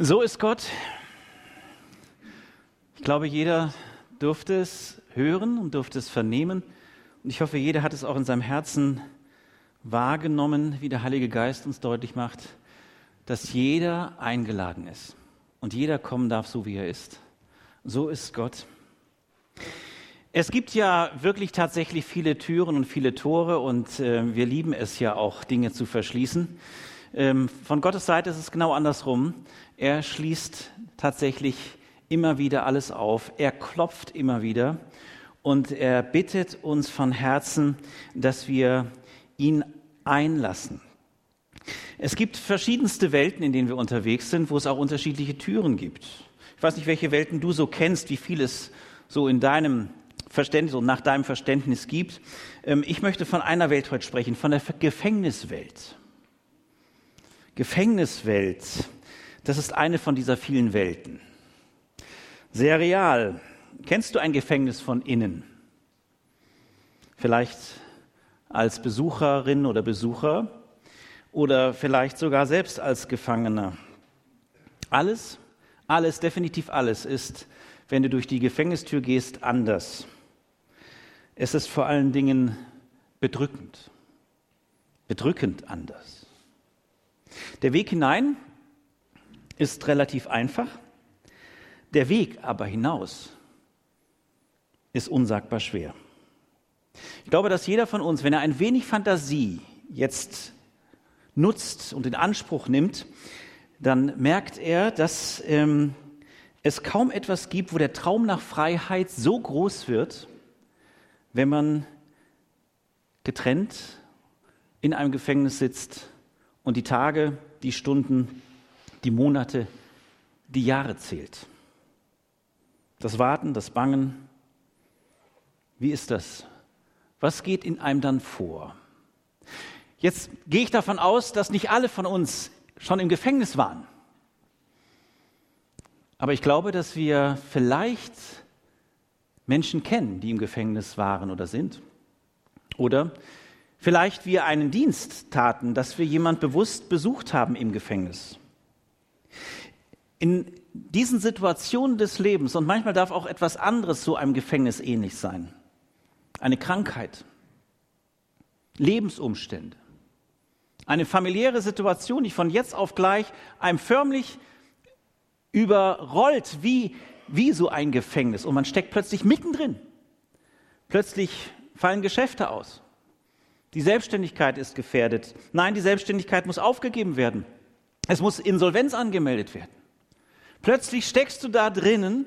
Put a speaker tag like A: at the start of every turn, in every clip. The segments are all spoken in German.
A: So ist Gott. Ich glaube, jeder durfte es hören und durfte es vernehmen. Und ich hoffe, jeder hat es auch in seinem Herzen wahrgenommen, wie der Heilige Geist uns deutlich macht, dass jeder eingeladen ist und jeder kommen darf, so wie er ist. So ist Gott. Es gibt ja wirklich tatsächlich viele Türen und viele Tore und äh, wir lieben es ja auch, Dinge zu verschließen. Ähm, von Gottes Seite ist es genau andersrum. Er schließt tatsächlich immer wieder alles auf. Er klopft immer wieder und er bittet uns von Herzen, dass wir ihn einlassen. Es gibt verschiedenste Welten, in denen wir unterwegs sind, wo es auch unterschiedliche Türen gibt. Ich weiß nicht, welche Welten du so kennst, wie viel es so in deinem Verständnis und nach deinem Verständnis gibt. Ähm, ich möchte von einer Welt heute sprechen, von der Gefängniswelt. Gefängniswelt. Das ist eine von dieser vielen Welten. Sehr real. Kennst du ein Gefängnis von innen? Vielleicht als Besucherin oder Besucher oder vielleicht sogar selbst als Gefangener. Alles, alles, definitiv alles ist, wenn du durch die Gefängnistür gehst, anders. Es ist vor allen Dingen bedrückend, bedrückend anders. Der Weg hinein ist relativ einfach. Der Weg aber hinaus ist unsagbar schwer. Ich glaube, dass jeder von uns, wenn er ein wenig Fantasie jetzt nutzt und in Anspruch nimmt, dann merkt er, dass ähm, es kaum etwas gibt, wo der Traum nach Freiheit so groß wird, wenn man getrennt in einem Gefängnis sitzt und die Tage, die Stunden, die Monate, die Jahre zählt. Das Warten, das Bangen, wie ist das? Was geht in einem dann vor? Jetzt gehe ich davon aus, dass nicht alle von uns schon im Gefängnis waren. Aber ich glaube, dass wir vielleicht Menschen kennen, die im Gefängnis waren oder sind. Oder vielleicht wir einen Dienst taten, dass wir jemand bewusst besucht haben im Gefängnis. In diesen Situationen des Lebens, und manchmal darf auch etwas anderes so einem Gefängnis ähnlich sein, eine Krankheit, Lebensumstände, eine familiäre Situation, die von jetzt auf gleich einem förmlich überrollt wie, wie so ein Gefängnis und man steckt plötzlich mittendrin. Plötzlich fallen Geschäfte aus. Die Selbstständigkeit ist gefährdet. Nein, die Selbstständigkeit muss aufgegeben werden. Es muss Insolvenz angemeldet werden. Plötzlich steckst du da drinnen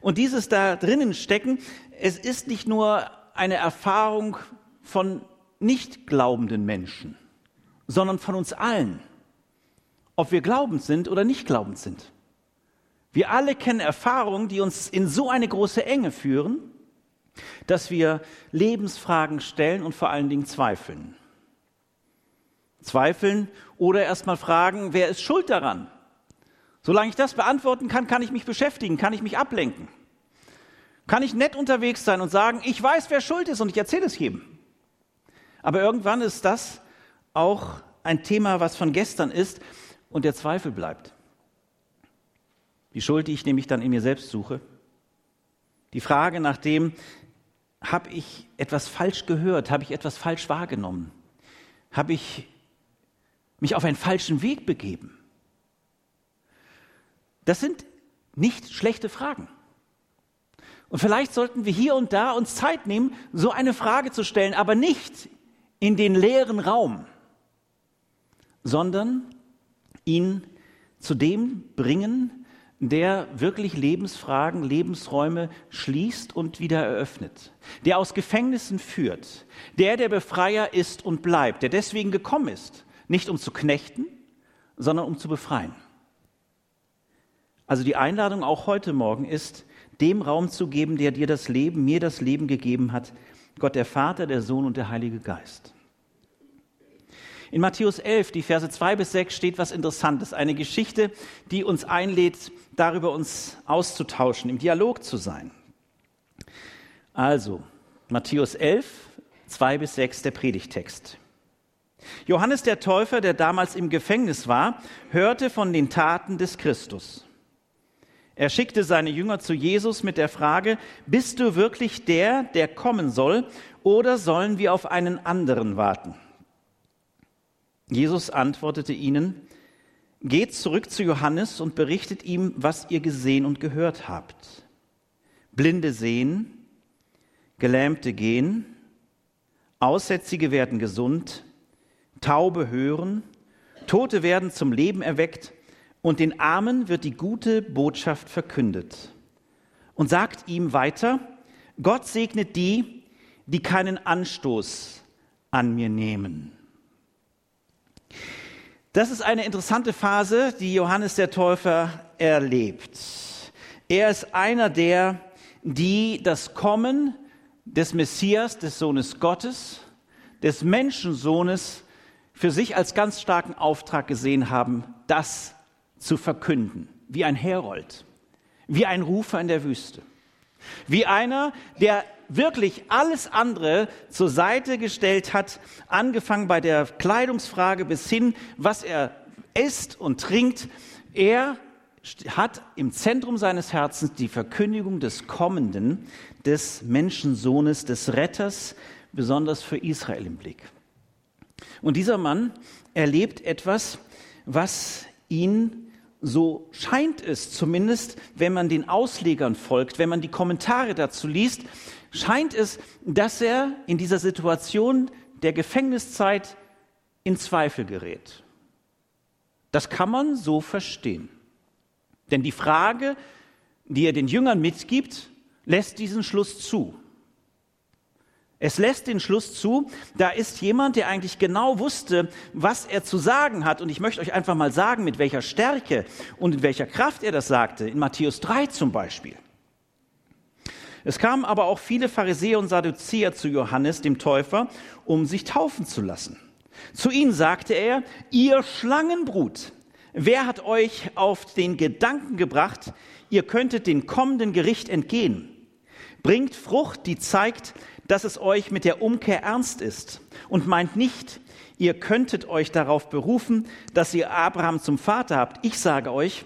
A: und dieses da drinnen stecken, es ist nicht nur eine Erfahrung von nicht glaubenden Menschen, sondern von uns allen, ob wir glaubend sind oder nicht glaubend sind. Wir alle kennen Erfahrungen, die uns in so eine große Enge führen, dass wir Lebensfragen stellen und vor allen Dingen zweifeln. Zweifeln oder erstmal fragen, wer ist schuld daran? Solange ich das beantworten kann, kann ich mich beschäftigen, kann ich mich ablenken. Kann ich nett unterwegs sein und sagen, ich weiß, wer schuld ist und ich erzähle es jedem. Aber irgendwann ist das auch ein Thema, was von gestern ist und der Zweifel bleibt. Die Schuld, die ich nämlich dann in mir selbst suche. Die Frage nach dem, habe ich etwas falsch gehört? Habe ich etwas falsch wahrgenommen? Habe ich mich auf einen falschen Weg begeben? Das sind nicht schlechte Fragen. Und vielleicht sollten wir hier und da uns Zeit nehmen, so eine Frage zu stellen, aber nicht in den leeren Raum, sondern ihn zu dem bringen, der wirklich Lebensfragen, Lebensräume schließt und wieder eröffnet, der aus Gefängnissen führt, der der Befreier ist und bleibt, der deswegen gekommen ist, nicht um zu knechten, sondern um zu befreien. Also die Einladung auch heute Morgen ist, dem Raum zu geben, der dir das Leben, mir das Leben gegeben hat, Gott der Vater, der Sohn und der Heilige Geist. In Matthäus 11, die Verse 2 bis 6 steht was Interessantes, eine Geschichte, die uns einlädt, darüber uns auszutauschen, im Dialog zu sein. Also, Matthäus 11, 2 bis 6, der Predigtext. Johannes der Täufer, der damals im Gefängnis war, hörte von den Taten des Christus. Er schickte seine Jünger zu Jesus mit der Frage, bist du wirklich der, der kommen soll, oder sollen wir auf einen anderen warten? Jesus antwortete ihnen, geht zurück zu Johannes und berichtet ihm, was ihr gesehen und gehört habt. Blinde sehen, Gelähmte gehen, Aussätzige werden gesund, Taube hören, Tote werden zum Leben erweckt und den Armen wird die gute Botschaft verkündet. Und sagt ihm weiter, Gott segnet die, die keinen Anstoß an mir nehmen. Das ist eine interessante Phase, die Johannes der Täufer erlebt. Er ist einer der, die das Kommen des Messias, des Sohnes Gottes, des Menschensohnes für sich als ganz starken Auftrag gesehen haben, das zu verkünden, wie ein Herold, wie ein Rufer in der Wüste, wie einer, der wirklich alles andere zur Seite gestellt hat, angefangen bei der Kleidungsfrage bis hin, was er isst und trinkt. Er hat im Zentrum seines Herzens die Verkündigung des Kommenden, des Menschensohnes, des Retters, besonders für Israel im Blick. Und dieser Mann erlebt etwas, was ihn so scheint es zumindest, wenn man den Auslegern folgt, wenn man die Kommentare dazu liest, scheint es, dass er in dieser Situation der Gefängniszeit in Zweifel gerät. Das kann man so verstehen. Denn die Frage, die er den Jüngern mitgibt, lässt diesen Schluss zu. Es lässt den Schluss zu, da ist jemand, der eigentlich genau wusste, was er zu sagen hat. Und ich möchte euch einfach mal sagen, mit welcher Stärke und in welcher Kraft er das sagte. In Matthäus 3 zum Beispiel. Es kamen aber auch viele Pharisäer und Sadduzäer zu Johannes, dem Täufer, um sich taufen zu lassen. Zu ihnen sagte er, ihr Schlangenbrut, wer hat euch auf den Gedanken gebracht, ihr könntet dem kommenden Gericht entgehen? Bringt Frucht, die zeigt, dass es euch mit der Umkehr ernst ist und meint nicht, ihr könntet euch darauf berufen, dass ihr Abraham zum Vater habt. Ich sage euch,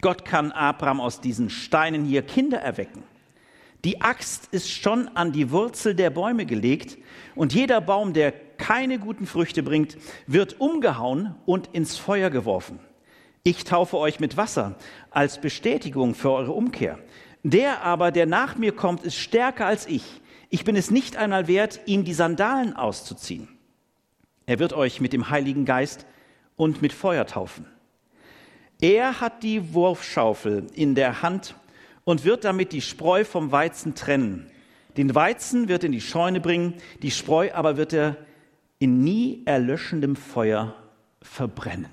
A: Gott kann Abraham aus diesen Steinen hier Kinder erwecken. Die Axt ist schon an die Wurzel der Bäume gelegt und jeder Baum, der keine guten Früchte bringt, wird umgehauen und ins Feuer geworfen. Ich taufe euch mit Wasser als Bestätigung für eure Umkehr. Der aber, der nach mir kommt, ist stärker als ich. Ich bin es nicht einmal wert, ihm die Sandalen auszuziehen. Er wird euch mit dem Heiligen Geist und mit Feuer taufen. Er hat die Wurfschaufel in der Hand und wird damit die Spreu vom Weizen trennen. Den Weizen wird er in die Scheune bringen, die Spreu aber wird er in nie erlöschendem Feuer verbrennen.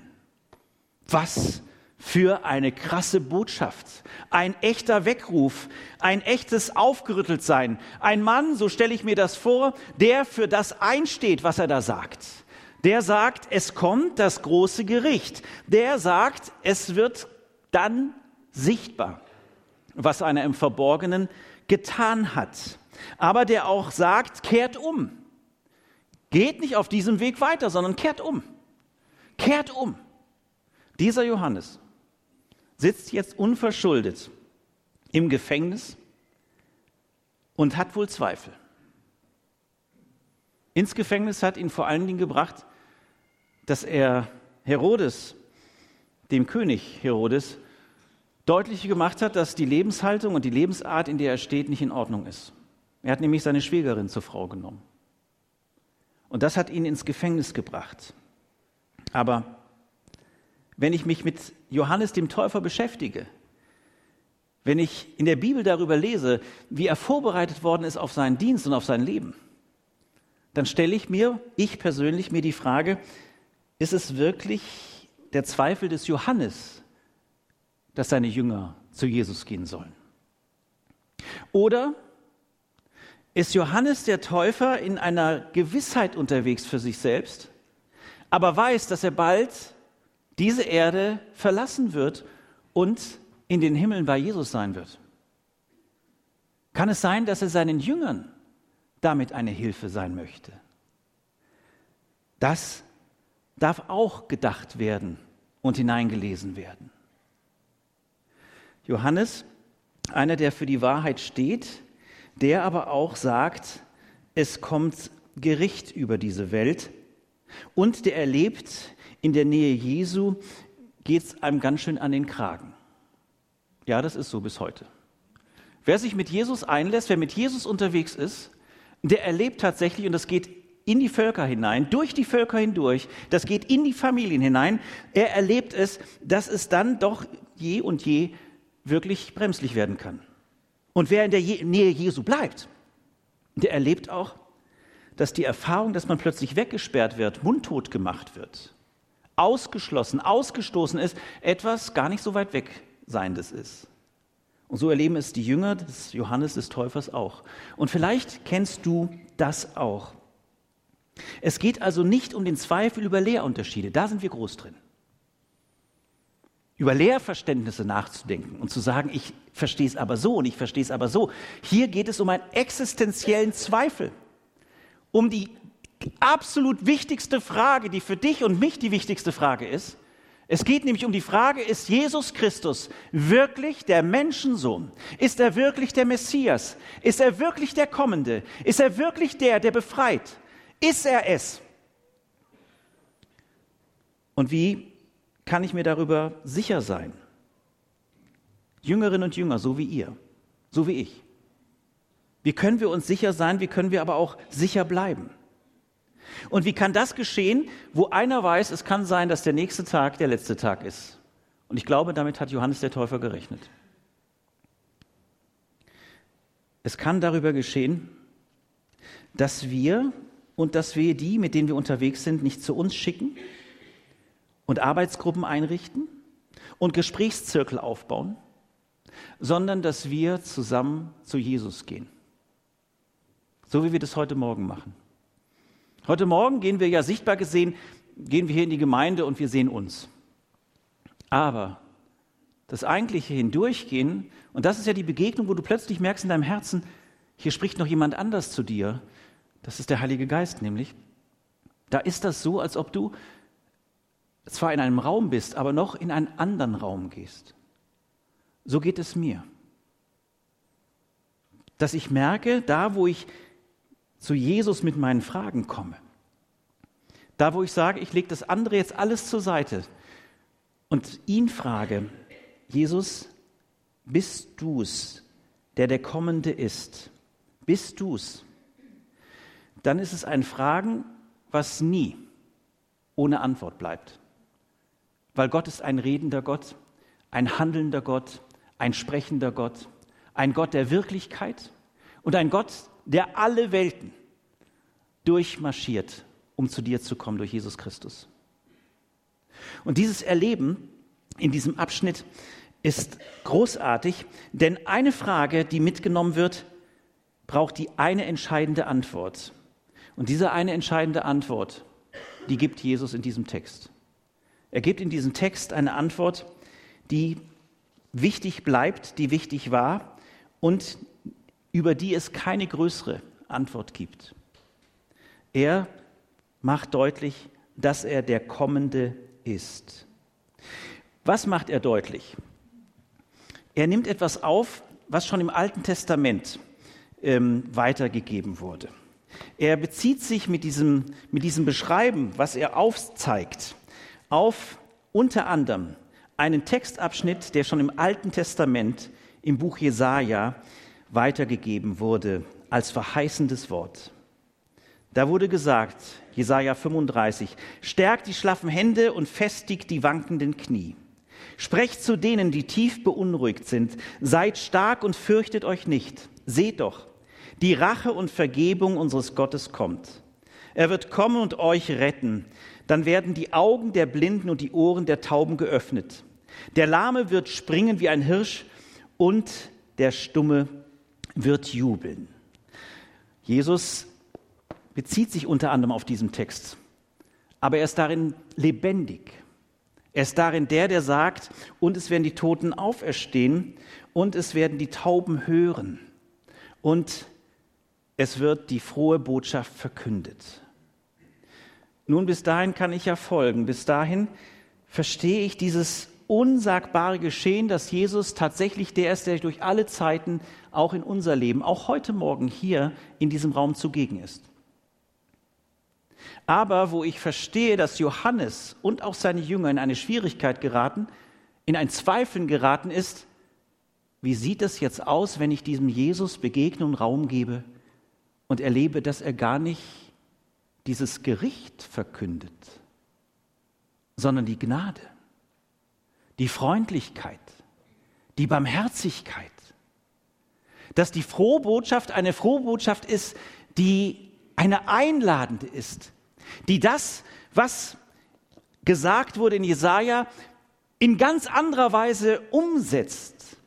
A: Was für eine krasse Botschaft. Ein echter Weckruf, ein echtes Aufgerütteltsein. Ein Mann, so stelle ich mir das vor, der für das einsteht, was er da sagt. Der sagt, es kommt das große Gericht. Der sagt, es wird dann sichtbar was einer im Verborgenen getan hat. Aber der auch sagt, kehrt um. Geht nicht auf diesem Weg weiter, sondern kehrt um. Kehrt um. Dieser Johannes sitzt jetzt unverschuldet im Gefängnis und hat wohl Zweifel. Ins Gefängnis hat ihn vor allen Dingen gebracht, dass er Herodes, dem König Herodes, deutlich gemacht hat, dass die Lebenshaltung und die Lebensart, in der er steht, nicht in Ordnung ist. Er hat nämlich seine Schwägerin zur Frau genommen. Und das hat ihn ins Gefängnis gebracht. Aber wenn ich mich mit Johannes dem Täufer beschäftige, wenn ich in der Bibel darüber lese, wie er vorbereitet worden ist auf seinen Dienst und auf sein Leben, dann stelle ich mir, ich persönlich, mir die Frage, ist es wirklich der Zweifel des Johannes, dass seine Jünger zu Jesus gehen sollen? Oder ist Johannes der Täufer in einer Gewissheit unterwegs für sich selbst, aber weiß, dass er bald diese Erde verlassen wird und in den Himmeln bei Jesus sein wird? Kann es sein, dass er seinen Jüngern damit eine Hilfe sein möchte? Das darf auch gedacht werden und hineingelesen werden. Johannes, einer, der für die Wahrheit steht, der aber auch sagt, es kommt Gericht über diese Welt und der erlebt, in der Nähe Jesu geht es einem ganz schön an den Kragen. Ja, das ist so bis heute. Wer sich mit Jesus einlässt, wer mit Jesus unterwegs ist, der erlebt tatsächlich, und das geht in die Völker hinein, durch die Völker hindurch, das geht in die Familien hinein. Er erlebt es, dass es dann doch je und je wirklich bremslich werden kann. Und wer in der Nähe Jesu bleibt, der erlebt auch, dass die Erfahrung, dass man plötzlich weggesperrt wird, mundtot gemacht wird, ausgeschlossen, ausgestoßen ist, etwas gar nicht so weit weg Seiendes ist. Und so erleben es die Jünger des Johannes des Täufers auch. Und vielleicht kennst du das auch. Es geht also nicht um den Zweifel über Lehrunterschiede, da sind wir groß drin. Über Lehrverständnisse nachzudenken und zu sagen, ich verstehe es aber so und ich verstehe es aber so. Hier geht es um einen existenziellen Zweifel, um die absolut wichtigste Frage, die für dich und mich die wichtigste Frage ist. Es geht nämlich um die Frage, ist Jesus Christus wirklich der Menschensohn? Ist er wirklich der Messias? Ist er wirklich der Kommende? Ist er wirklich der, der befreit? Ist er es? Und wie kann ich mir darüber sicher sein? Jüngerinnen und Jünger, so wie ihr, so wie ich. Wie können wir uns sicher sein? Wie können wir aber auch sicher bleiben? Und wie kann das geschehen, wo einer weiß, es kann sein, dass der nächste Tag der letzte Tag ist? Und ich glaube, damit hat Johannes der Täufer gerechnet. Es kann darüber geschehen, dass wir und dass wir die, mit denen wir unterwegs sind, nicht zu uns schicken und Arbeitsgruppen einrichten und Gesprächszirkel aufbauen, sondern dass wir zusammen zu Jesus gehen. So wie wir das heute Morgen machen. Heute Morgen gehen wir ja sichtbar gesehen, gehen wir hier in die Gemeinde und wir sehen uns. Aber das eigentliche Hindurchgehen, und das ist ja die Begegnung, wo du plötzlich merkst in deinem Herzen, hier spricht noch jemand anders zu dir, das ist der Heilige Geist nämlich. Da ist das so, als ob du zwar in einem Raum bist, aber noch in einen anderen Raum gehst. So geht es mir. Dass ich merke, da wo ich zu Jesus mit meinen Fragen komme, da wo ich sage, ich lege das andere jetzt alles zur Seite und ihn frage, Jesus, bist du's, der der Kommende ist? Bist du's? dann ist es ein Fragen, was nie ohne Antwort bleibt. Weil Gott ist ein redender Gott, ein handelnder Gott, ein sprechender Gott, ein Gott der Wirklichkeit und ein Gott, der alle Welten durchmarschiert, um zu dir zu kommen durch Jesus Christus. Und dieses Erleben in diesem Abschnitt ist großartig, denn eine Frage, die mitgenommen wird, braucht die eine entscheidende Antwort. Und diese eine entscheidende Antwort, die gibt Jesus in diesem Text. Er gibt in diesem Text eine Antwort, die wichtig bleibt, die wichtig war und über die es keine größere Antwort gibt. Er macht deutlich, dass er der Kommende ist. Was macht er deutlich? Er nimmt etwas auf, was schon im Alten Testament ähm, weitergegeben wurde. Er bezieht sich mit diesem, mit diesem Beschreiben, was er aufzeigt, auf unter anderem einen Textabschnitt, der schon im Alten Testament im Buch Jesaja weitergegeben wurde als verheißendes Wort. Da wurde gesagt, Jesaja 35, stärkt die schlaffen Hände und festigt die wankenden Knie. Sprecht zu denen, die tief beunruhigt sind, seid stark und fürchtet euch nicht. Seht doch, die Rache und Vergebung unseres Gottes kommt. Er wird kommen und euch retten. Dann werden die Augen der Blinden und die Ohren der Tauben geöffnet. Der Lahme wird springen wie ein Hirsch und der Stumme wird jubeln. Jesus bezieht sich unter anderem auf diesen Text, aber er ist darin lebendig. Er ist darin der, der sagt, und es werden die Toten auferstehen und es werden die Tauben hören und es wird die frohe Botschaft verkündet. Nun, bis dahin kann ich ja folgen. Bis dahin verstehe ich dieses unsagbare Geschehen, dass Jesus tatsächlich der ist, der durch alle Zeiten auch in unser Leben, auch heute Morgen hier in diesem Raum zugegen ist. Aber wo ich verstehe, dass Johannes und auch seine Jünger in eine Schwierigkeit geraten, in ein Zweifeln geraten ist, wie sieht es jetzt aus, wenn ich diesem Jesus begegne und Raum gebe und erlebe, dass er gar nicht dieses Gericht verkündet, sondern die Gnade, die Freundlichkeit, die Barmherzigkeit. Dass die frohe Botschaft eine frohe Botschaft ist, die eine einladende ist, die das, was gesagt wurde in Jesaja, in ganz anderer Weise umsetzt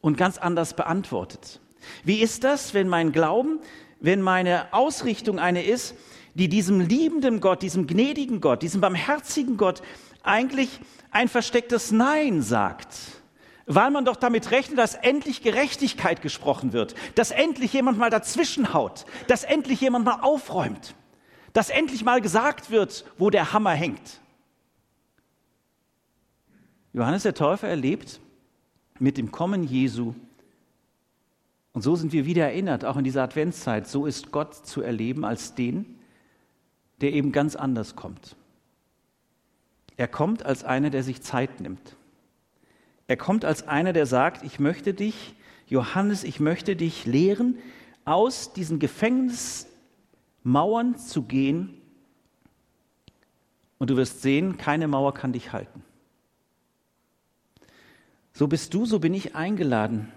A: und ganz anders beantwortet. Wie ist das, wenn mein Glauben, wenn meine Ausrichtung eine ist, die diesem liebenden Gott, diesem gnädigen Gott, diesem barmherzigen Gott eigentlich ein verstecktes Nein sagt? Weil man doch damit rechnet, dass endlich Gerechtigkeit gesprochen wird, dass endlich jemand mal dazwischenhaut, dass endlich jemand mal aufräumt, dass endlich mal gesagt wird, wo der Hammer hängt. Johannes der Täufer erlebt mit dem Kommen Jesu und so sind wir wieder erinnert, auch in dieser Adventszeit, so ist Gott zu erleben als den, der eben ganz anders kommt. Er kommt als einer, der sich Zeit nimmt. Er kommt als einer, der sagt, ich möchte dich, Johannes, ich möchte dich lehren, aus diesen Gefängnismauern zu gehen. Und du wirst sehen, keine Mauer kann dich halten. So bist du, so bin ich eingeladen,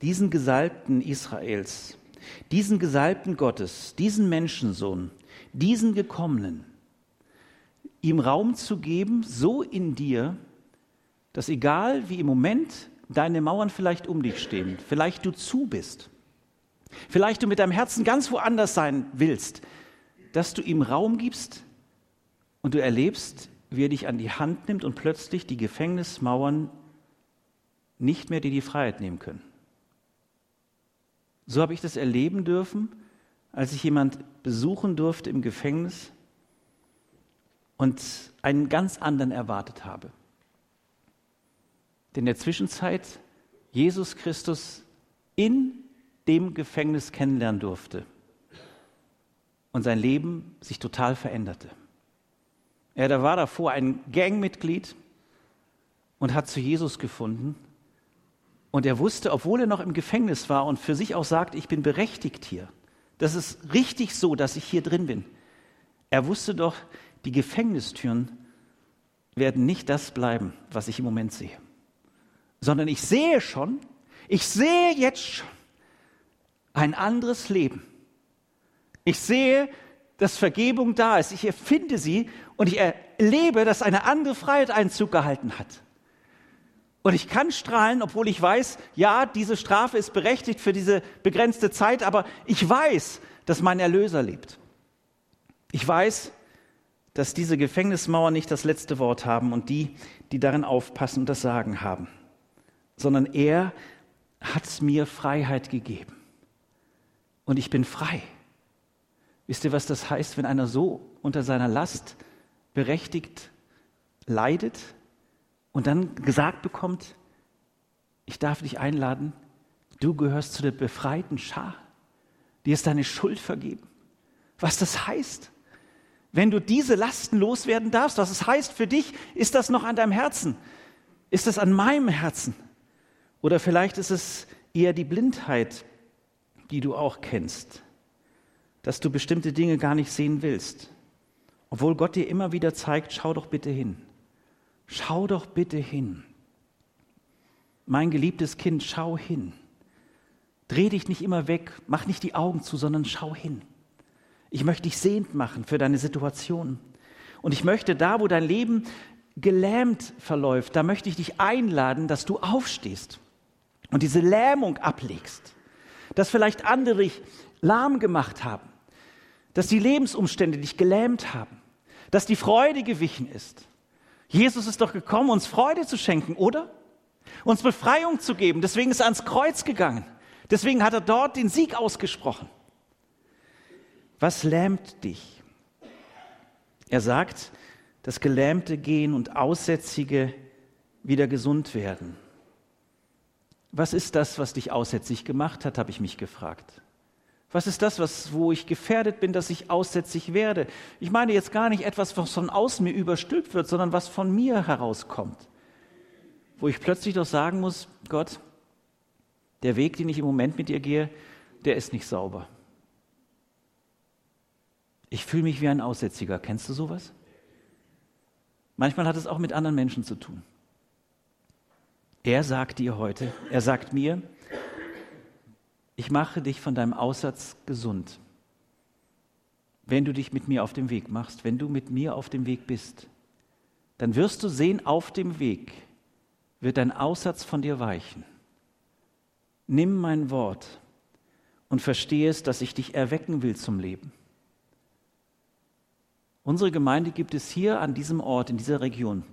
A: diesen Gesalbten Israels, diesen Gesalbten Gottes, diesen Menschensohn, diesen Gekommenen, ihm Raum zu geben, so in dir, dass egal wie im Moment deine Mauern vielleicht um dich stehen, vielleicht du zu bist, vielleicht du mit deinem Herzen ganz woanders sein willst, dass du ihm Raum gibst und du erlebst, wie er dich an die Hand nimmt und plötzlich die Gefängnismauern nicht mehr dir die Freiheit nehmen können. So habe ich das erleben dürfen, als ich jemand besuchen durfte im Gefängnis und einen ganz anderen erwartet habe. Denn in der Zwischenzeit Jesus Christus in dem Gefängnis kennenlernen durfte und sein Leben sich total veränderte. Er war davor ein Gangmitglied und hat zu Jesus gefunden und er wusste, obwohl er noch im Gefängnis war und für sich auch sagt, ich bin berechtigt hier. Das ist richtig so, dass ich hier drin bin. Er wusste doch, die Gefängnistüren werden nicht das bleiben, was ich im Moment sehe, sondern ich sehe schon, ich sehe jetzt schon ein anderes Leben. Ich sehe, dass Vergebung da ist. Ich erfinde sie und ich erlebe, dass eine andere Freiheit Einzug gehalten hat. Und ich kann strahlen, obwohl ich weiß, ja, diese Strafe ist berechtigt für diese begrenzte Zeit, aber ich weiß, dass mein Erlöser lebt. Ich weiß, dass diese Gefängnismauern nicht das letzte Wort haben und die, die darin aufpassen und das Sagen haben, sondern er hat mir Freiheit gegeben. Und ich bin frei. Wisst ihr, was das heißt, wenn einer so unter seiner Last berechtigt leidet? und dann gesagt bekommt, ich darf dich einladen, du gehörst zu der befreiten Schar, dir ist deine Schuld vergeben. Was das heißt, wenn du diese Lasten loswerden darfst, was es heißt für dich, ist das noch an deinem Herzen? Ist das an meinem Herzen? Oder vielleicht ist es eher die Blindheit, die du auch kennst, dass du bestimmte Dinge gar nicht sehen willst, obwohl Gott dir immer wieder zeigt, schau doch bitte hin. Schau doch bitte hin. Mein geliebtes Kind, schau hin. Dreh dich nicht immer weg, mach nicht die Augen zu, sondern schau hin. Ich möchte dich sehend machen für deine Situation. Und ich möchte da, wo dein Leben gelähmt verläuft, da möchte ich dich einladen, dass du aufstehst und diese Lähmung ablegst. Dass vielleicht andere dich lahm gemacht haben. Dass die Lebensumstände dich gelähmt haben. Dass die Freude gewichen ist. Jesus ist doch gekommen, uns Freude zu schenken, oder? Uns Befreiung zu geben. Deswegen ist er ans Kreuz gegangen. Deswegen hat er dort den Sieg ausgesprochen. Was lähmt dich? Er sagt, dass Gelähmte gehen und Aussätzige wieder gesund werden. Was ist das, was dich aussätzig gemacht hat, habe ich mich gefragt. Was ist das, was, wo ich gefährdet bin, dass ich aussätzig werde? Ich meine jetzt gar nicht etwas, was von außen mir überstülpt wird, sondern was von mir herauskommt. Wo ich plötzlich doch sagen muss, Gott, der Weg, den ich im Moment mit dir gehe, der ist nicht sauber. Ich fühle mich wie ein Aussätziger. Kennst du sowas? Manchmal hat es auch mit anderen Menschen zu tun. Er sagt dir heute, er sagt mir, ich mache dich von deinem Aussatz gesund. Wenn du dich mit mir auf dem Weg machst, wenn du mit mir auf dem Weg bist, dann wirst du sehen, auf dem Weg wird dein Aussatz von dir weichen. Nimm mein Wort und verstehe es, dass ich dich erwecken will zum Leben. Unsere Gemeinde gibt es hier an diesem Ort, in dieser Region,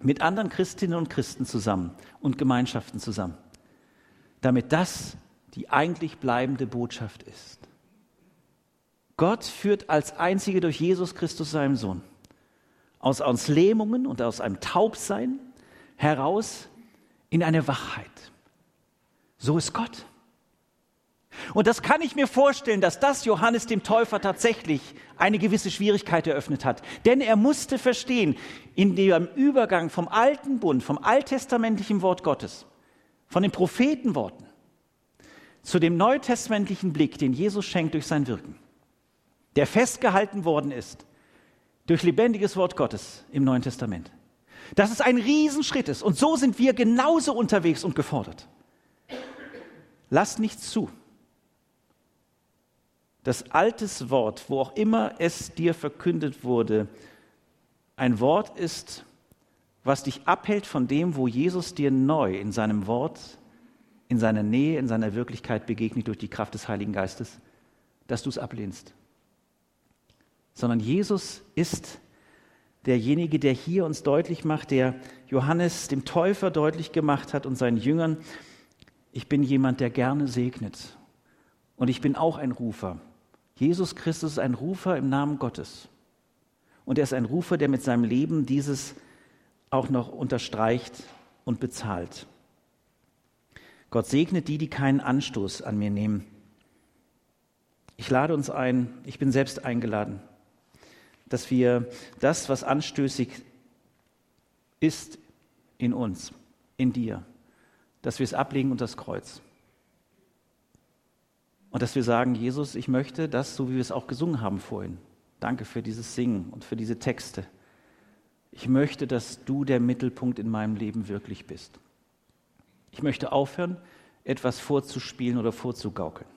A: mit anderen Christinnen und Christen zusammen und Gemeinschaften zusammen, damit das die eigentlich bleibende Botschaft ist. Gott führt als Einzige durch Jesus Christus, seinem Sohn, aus uns Lähmungen und aus einem Taubsein heraus in eine Wachheit. So ist Gott. Und das kann ich mir vorstellen, dass das Johannes dem Täufer tatsächlich eine gewisse Schwierigkeit eröffnet hat. Denn er musste verstehen, in dem Übergang vom alten Bund, vom alttestamentlichen Wort Gottes, von den Prophetenworten zu dem neutestamentlichen Blick, den Jesus schenkt durch sein Wirken, der festgehalten worden ist durch lebendiges Wort Gottes im Neuen Testament. Dass es ein Riesenschritt ist. Und so sind wir genauso unterwegs und gefordert. Lasst nichts zu, das altes Wort, wo auch immer es dir verkündet wurde, ein Wort ist, was dich abhält von dem, wo Jesus dir neu in seinem Wort, in seiner Nähe, in seiner Wirklichkeit begegnet durch die Kraft des Heiligen Geistes, dass du es ablehnst. Sondern Jesus ist derjenige, der hier uns deutlich macht, der Johannes dem Täufer deutlich gemacht hat und seinen Jüngern, ich bin jemand, der gerne segnet. Und ich bin auch ein Rufer. Jesus Christus ist ein Rufer im Namen Gottes. Und er ist ein Rufer, der mit seinem Leben dieses auch noch unterstreicht und bezahlt. Gott segnet die, die keinen Anstoß an mir nehmen. Ich lade uns ein, ich bin selbst eingeladen, dass wir das, was anstößig ist in uns, in dir, dass wir es ablegen unter das Kreuz. Und dass wir sagen, Jesus, ich möchte das, so wie wir es auch gesungen haben vorhin. Danke für dieses Singen und für diese Texte. Ich möchte, dass du der Mittelpunkt in meinem Leben wirklich bist. Ich möchte aufhören, etwas vorzuspielen oder vorzugaukeln.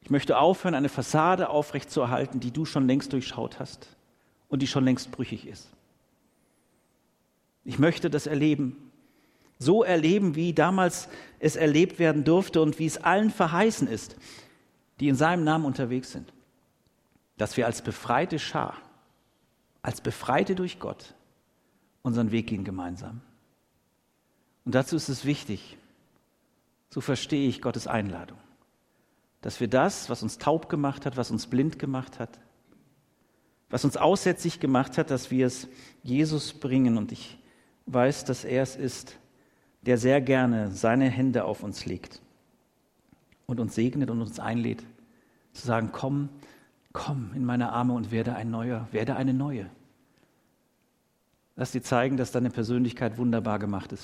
A: Ich möchte aufhören, eine Fassade aufrechtzuerhalten, die du schon längst durchschaut hast und die schon längst brüchig ist. Ich möchte das erleben, so erleben, wie damals es erlebt werden durfte und wie es allen verheißen ist, die in seinem Namen unterwegs sind. Dass wir als befreite Schar, als Befreite durch Gott unseren Weg gehen gemeinsam. Und dazu ist es wichtig, so verstehe ich Gottes Einladung, dass wir das, was uns taub gemacht hat, was uns blind gemacht hat, was uns aussätzlich gemacht hat, dass wir es Jesus bringen. Und ich weiß, dass er es ist, der sehr gerne seine Hände auf uns legt und uns segnet und uns einlädt, zu sagen, komm, komm in meine Arme und werde ein Neuer, werde eine Neue. Lass dir zeigen, dass deine Persönlichkeit wunderbar gemacht ist